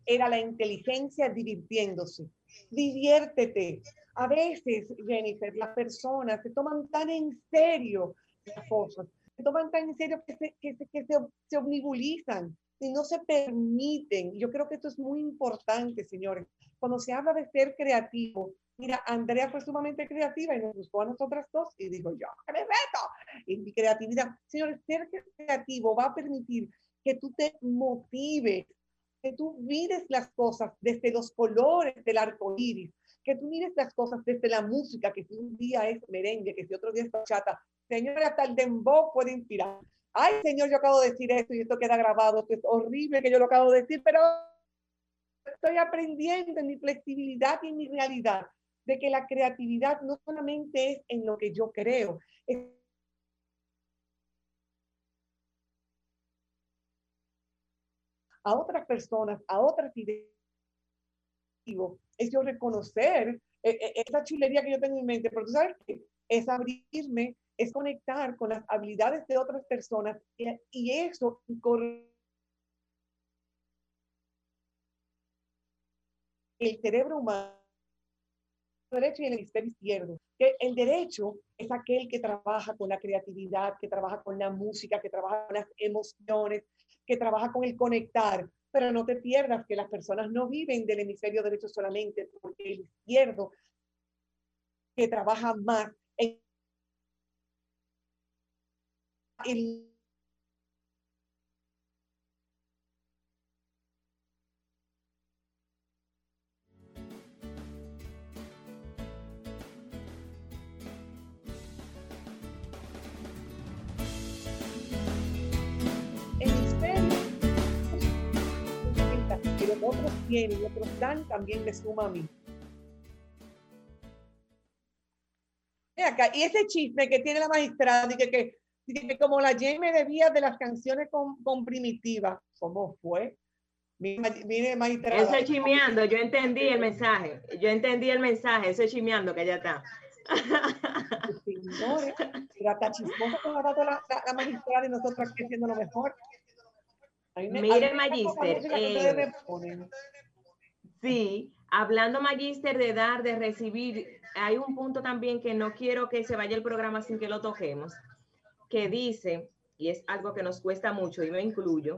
era la inteligencia divirtiéndose. Diviértete, a veces, Jennifer, las personas se toman tan en serio las cosas, se toman tan en serio que se, que se, que se, se omnibulizan y no se permiten. Yo creo que esto es muy importante, señores. Cuando se habla de ser creativo, mira, Andrea fue sumamente creativa y nos buscó a nosotras dos y dijo, yo, ¿qué me meto? En mi creatividad. Señores, ser creativo va a permitir que tú te motives, que tú mires las cosas desde los colores del arco iris, que tú mires las cosas desde la música, que si un día es merengue, que si otro día es bachata, señor, hasta el dembow puede inspirar. Ay, señor, yo acabo de decir esto y esto queda grabado, esto es horrible que yo lo acabo de decir, pero estoy aprendiendo en mi flexibilidad y en mi realidad de que la creatividad no solamente es en lo que yo creo, es a otras personas, a otras ideas es yo reconocer eh, eh, esa chulería que yo tengo en mente, pero tú sabes que es abrirme, es conectar con las habilidades de otras personas y, y eso el cerebro humano derecho y el hemisferio izquierdo. Que el derecho es aquel que trabaja con la creatividad, que trabaja con la música, que trabaja con las emociones, que trabaja con el conectar pero no te pierdas que las personas no viven del hemisferio derecho solamente, porque el izquierdo que trabaja más en otros tienen y otros dan, también le suma a mí. Acá, y ese chisme que tiene la magistrada y que, que que como la J me debía de las canciones con, con primitiva. ¿Cómo fue? Mire, mire Eso es chimeando, yo entendí el mensaje. Yo entendí el mensaje, eso es chimeando, que ya está. Señores, dado la, la, la magistrada y nosotros aquí haciendo lo mejor. Mire, Magister. Eh, sí, hablando, Magister, de dar, de recibir, hay un punto también que no quiero que se vaya el programa sin que lo toquemos, que dice, y es algo que nos cuesta mucho, y me incluyo,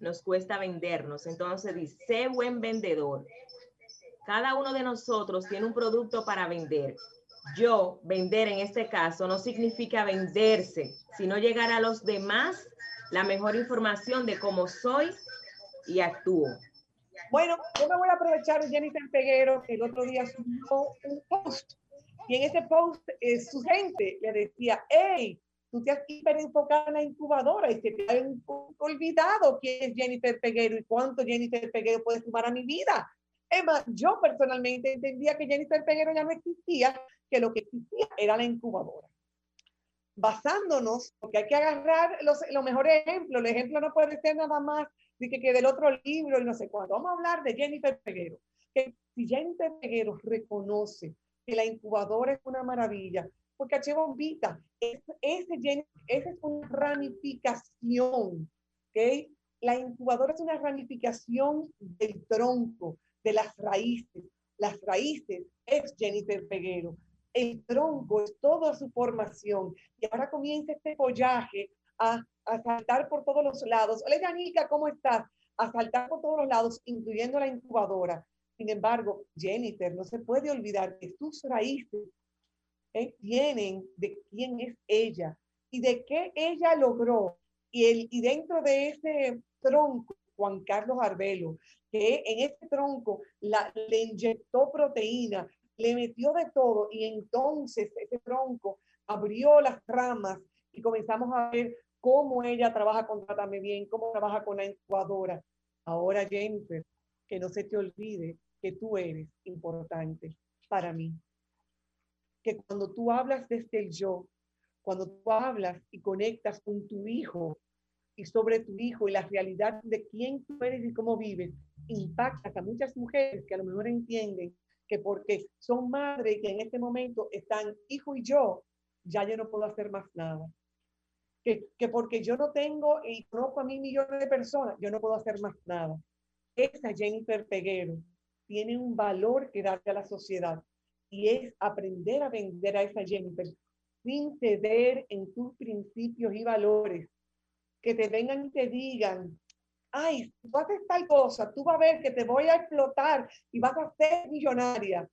nos cuesta vendernos. Entonces dice, sé buen vendedor. Cada uno de nosotros tiene un producto para vender. Yo, vender en este caso, no significa venderse, sino llegar a los demás la mejor información de cómo soy y actúo. Bueno, yo me voy a aprovechar Jennifer Peguero, que el otro día subió un post. Y en ese post eh, su gente le decía, hey, tú te has enfocado en la incubadora y se te ha olvidado quién es Jennifer Peguero y cuánto Jennifer Peguero puede sumar a mi vida. Emma, yo personalmente entendía que Jennifer Peguero ya no existía, que lo que existía era la incubadora basándonos, porque hay que agarrar los, los mejores ejemplos. El ejemplo no puede ser nada más de que, que del otro libro y no sé cuándo. Vamos a hablar de Jennifer Peguero. Que si Jennifer Peguero reconoce que la incubadora es una maravilla, porque H. Bombita, es, ese, esa es una ramificación, ¿ok? La incubadora es una ramificación del tronco, de las raíces. Las raíces es Jennifer Peguero el tronco, es toda su formación. Y ahora comienza este follaje a, a saltar por todos los lados. Hola, Yanica, ¿cómo estás? A saltar por todos los lados, incluyendo la incubadora. Sin embargo, Jennifer, no se puede olvidar que sus raíces eh, vienen de quién es ella y de qué ella logró. Y, el, y dentro de ese tronco, Juan Carlos Arbelo, que en ese tronco la, le inyectó proteína, le metió de todo y entonces ese tronco abrió las ramas y comenzamos a ver cómo ella trabaja con Trátame Bien, cómo trabaja con la incubadora. Ahora, Jennifer, que no se te olvide que tú eres importante para mí. Que cuando tú hablas desde el yo, cuando tú hablas y conectas con tu hijo y sobre tu hijo y la realidad de quién tú eres y cómo vives, impactas a muchas mujeres que a lo mejor entienden que porque son madres que en este momento están hijo y yo, ya yo no puedo hacer más nada. Que, que porque yo no tengo y conozco a mí millones de personas, yo no puedo hacer más nada. Esa Jennifer Peguero tiene un valor que darle a la sociedad y es aprender a vender a esa Jennifer sin ceder en tus principios y valores. Que te vengan y te digan, ay, tú haces tal cosa, tú vas a ver que te voy a explotar y vas a ser millonaria.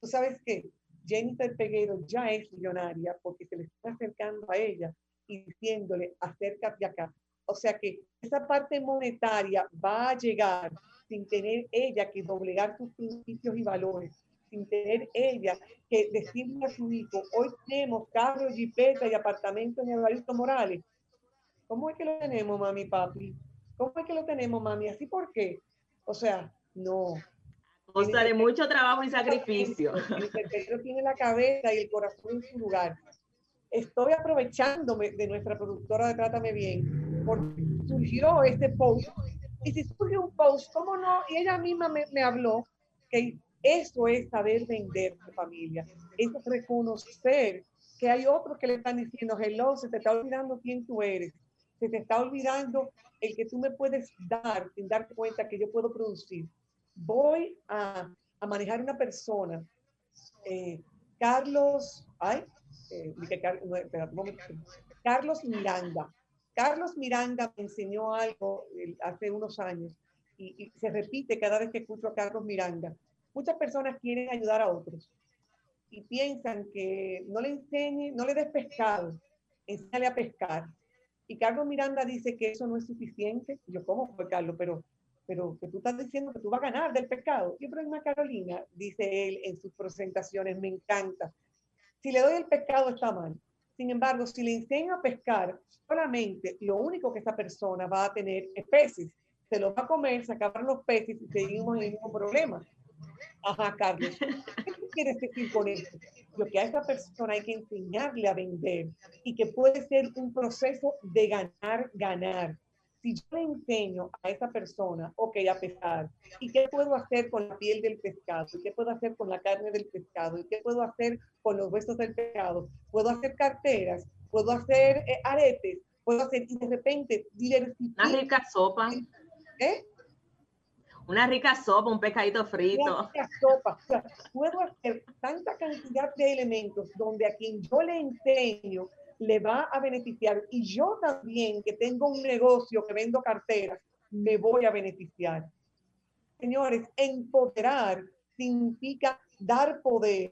Tú sabes que Jennifer Peguero ya es millonaria porque se le está acercando a ella y diciéndole, acércate acá. O sea que esa parte monetaria va a llegar sin tener ella que doblegar sus principios y valores, sin tener ella que decirle a su hijo, hoy tenemos carro, jipeta y apartamento en Evaristo Morales. ¿Cómo es que lo tenemos, mami, papi? ¿Cómo es que lo tenemos, mami? ¿Así por qué? O sea, no. Costa de mucho trabajo y sacrificio. El tiene la cabeza y el corazón en su lugar. Estoy aprovechándome de nuestra productora de Trátame Bien, porque surgió este post. Y si surge un post, ¿cómo no? Y ella misma me, me habló que eso es saber vender tu familia. Es reconocer que hay otros que le están diciendo, hello, se te está olvidando quién tú eres. Se te está olvidando el que tú me puedes dar sin darte cuenta que yo puedo producir. Voy a, a manejar una persona, eh, Carlos, ay, eh, Carlos Miranda. Carlos Miranda me enseñó algo eh, hace unos años y, y, se repite cada vez que escucho a Carlos Miranda. Muchas personas quieren ayudar a otros y piensan que no le enseñe, no le des pescado, enséñale a pescar. Y Carlos Miranda dice que eso no es suficiente. Yo, ¿cómo fue, Carlos? Pero, pero que tú estás diciendo que tú vas a ganar del pescado. Yo, pero una Carolina, dice él en sus presentaciones, me encanta. Si le doy el pescado está mal. Sin embargo, si le enseño a pescar, solamente lo único que esa persona va a tener es peces. Se los va a comer, se acaban los peces y seguimos en el mismo problema. Ajá, Carlos. ¿Qué quieres decir con eso? lo que a esa persona hay que enseñarle a vender y que puede ser un proceso de ganar, ganar. Si yo le enseño a esa persona, ok, a pesar, ¿y qué puedo hacer con la piel del pescado? ¿Y qué puedo hacer con la carne del pescado? ¿Y qué puedo hacer con los huesos del pescado? ¿Puedo hacer carteras? ¿Puedo hacer eh, aretes? ¿Puedo hacer, y de repente, Una rica sopa. ¿Eh? Una rica sopa, un pescadito frito. Una rica sopa. puedo hacer tanta cantidad de elementos donde a quien yo le enseño le va a beneficiar. Y yo también, que tengo un negocio que vendo carteras, me voy a beneficiar. Señores, empoderar significa dar poder.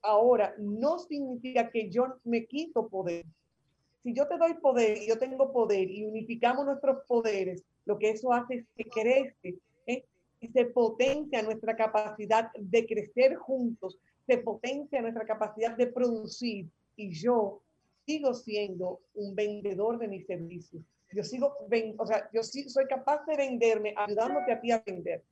Ahora, no significa que yo me quito poder. Si yo te doy poder y yo tengo poder y unificamos nuestros poderes, lo que eso hace es que crece se potencia nuestra capacidad de crecer juntos, se potencia nuestra capacidad de producir y yo sigo siendo un vendedor de mis servicios. Yo sigo, o sea, yo sí soy capaz de venderme ayudándote a ti a vender.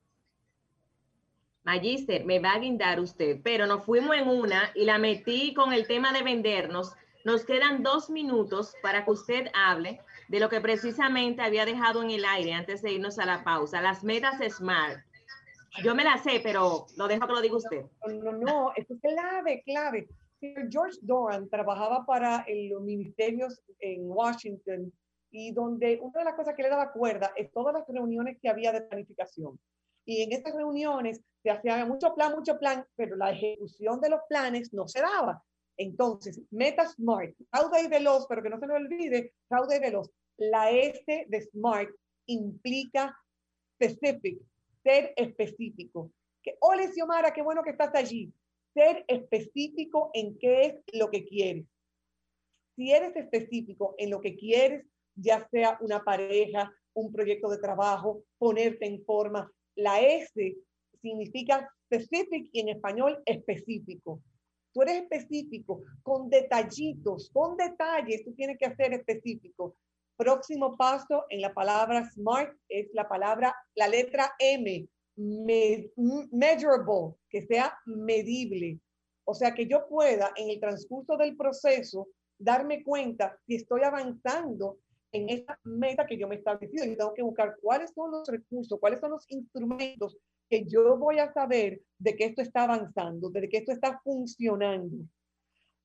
Magister, me va a guindar usted, pero nos fuimos en una y la metí con el tema de vendernos. Nos quedan dos minutos para que usted hable de lo que precisamente había dejado en el aire antes de irnos a la pausa, las metas SMART. Yo me la sé, pero lo dejo que lo diga usted. No, no, no, es clave, clave. George Doran trabajaba para los ministerios en Washington y donde una de las cosas que le daba cuerda es todas las reuniones que había de planificación. Y en estas reuniones se hacía mucho plan, mucho plan, pero la ejecución de los planes no se daba. Entonces, Meta Smart, Rauda y Veloz, pero que no se me olvide, Rauda y Veloz. La S de Smart implica specific, ser específico. Que, Ole, Xiomara, qué bueno que estás allí. Ser específico en qué es lo que quieres. Si eres específico en lo que quieres, ya sea una pareja, un proyecto de trabajo, ponerte en forma, la S significa specific y en español específico. Tú eres específico, con detallitos, con detalles, tú tienes que hacer específico. Próximo paso en la palabra SMART es la palabra, la letra M, measurable, que sea medible. O sea, que yo pueda en el transcurso del proceso darme cuenta si estoy avanzando en esa meta que yo me he establecido. Y tengo que buscar cuáles son los recursos, cuáles son los instrumentos que yo voy a saber de que esto está avanzando, de que esto está funcionando.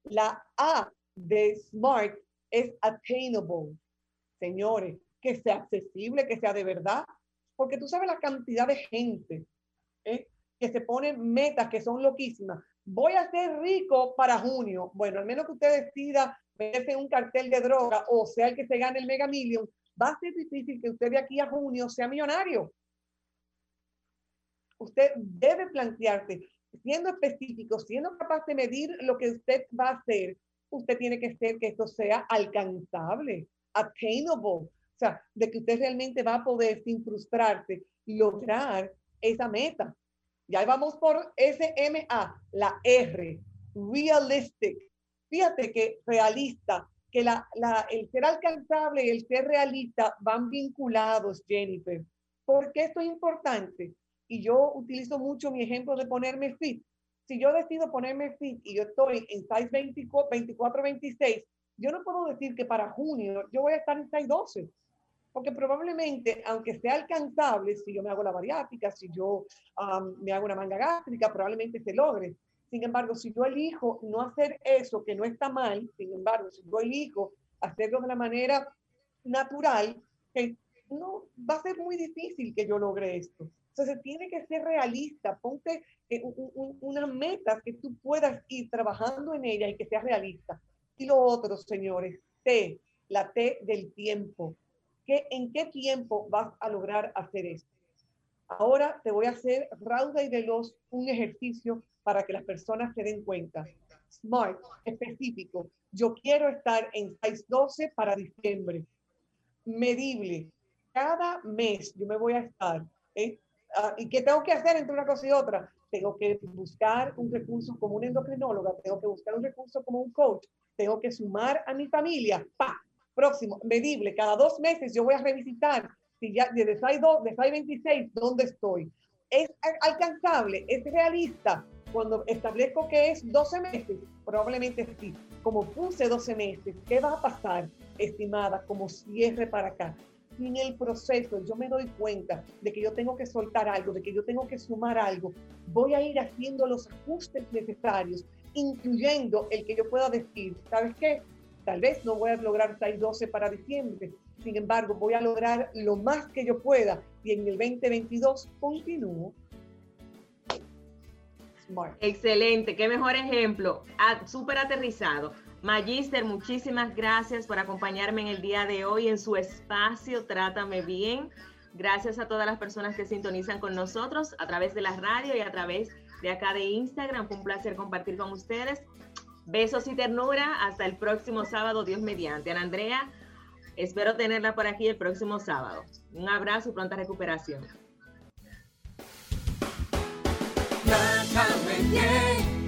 La A de SMART es attainable, señores, que sea accesible, que sea de verdad, porque tú sabes la cantidad de gente ¿eh? que se pone metas que son loquísimas. Voy a ser rico para junio. Bueno, al menos que usted decida meterse un cartel de droga o sea el que se gane el Mega Million, va a ser difícil que usted de aquí a junio sea millonario. Usted debe plantearse, siendo específico, siendo capaz de medir lo que usted va a hacer, usted tiene que ser que esto sea alcanzable attainable, o sea, de que usted realmente va a poder, sin frustrarse, lograr esa meta. Ya vamos por SMA, la R, realistic. Fíjate que realista, que la, la, el ser alcanzable y el ser realista van vinculados, Jennifer. ¿Por qué esto es importante? Y yo utilizo mucho mi ejemplo de ponerme fit. Si yo decido ponerme fit y yo estoy en size 24, 24 26, yo no puedo decir que para junio yo voy a estar en 612, porque probablemente, aunque sea alcanzable, si yo me hago la bariátrica, si yo me hago una manga gástrica, probablemente se logre. Sin embargo, si yo elijo no hacer eso, que no está mal, sin embargo, si yo elijo hacerlo de la manera natural, que no va a ser muy difícil que yo logre esto. Entonces, tiene que ser realista. Ponte eh, una meta que tú puedas ir trabajando en ella y que sea realista. Y lo otro, señores, T, la T del tiempo. ¿Qué, ¿En qué tiempo vas a lograr hacer esto? Ahora te voy a hacer rauda y veloz un ejercicio para que las personas se den cuenta. Smart, específico. Yo quiero estar en 612 para diciembre. Medible. Cada mes yo me voy a estar. ¿eh? Ah, ¿Y qué tengo que hacer entre una cosa y otra? Tengo que buscar un recurso como un endocrinóloga, tengo que buscar un recurso como un coach, tengo que sumar a mi familia. ¡Pa! Próximo, medible, cada dos meses yo voy a revisitar si ya desde SAI 2, de SAI 26, ¿dónde estoy? Es alcanzable, es realista. Cuando establezco que es 12 meses, probablemente sí. Como puse 12 meses, ¿qué va a pasar, estimada, como cierre para acá? En el proceso yo me doy cuenta de que yo tengo que soltar algo, de que yo tengo que sumar algo, voy a ir haciendo los ajustes necesarios, incluyendo el que yo pueda decir, ¿sabes qué? Tal vez no voy a lograr 12 para diciembre, sin embargo, voy a lograr lo más que yo pueda y en el 2022 continúo. Excelente, qué mejor ejemplo, ah, súper aterrizado. Magister, muchísimas gracias por acompañarme en el día de hoy en su espacio Trátame Bien. Gracias a todas las personas que sintonizan con nosotros a través de la radio y a través de acá de Instagram. Fue un placer compartir con ustedes. Besos y ternura. Hasta el próximo sábado, Dios mediante. Ana Andrea, Espero tenerla por aquí el próximo sábado. Un abrazo y pronta recuperación. Trátame bien,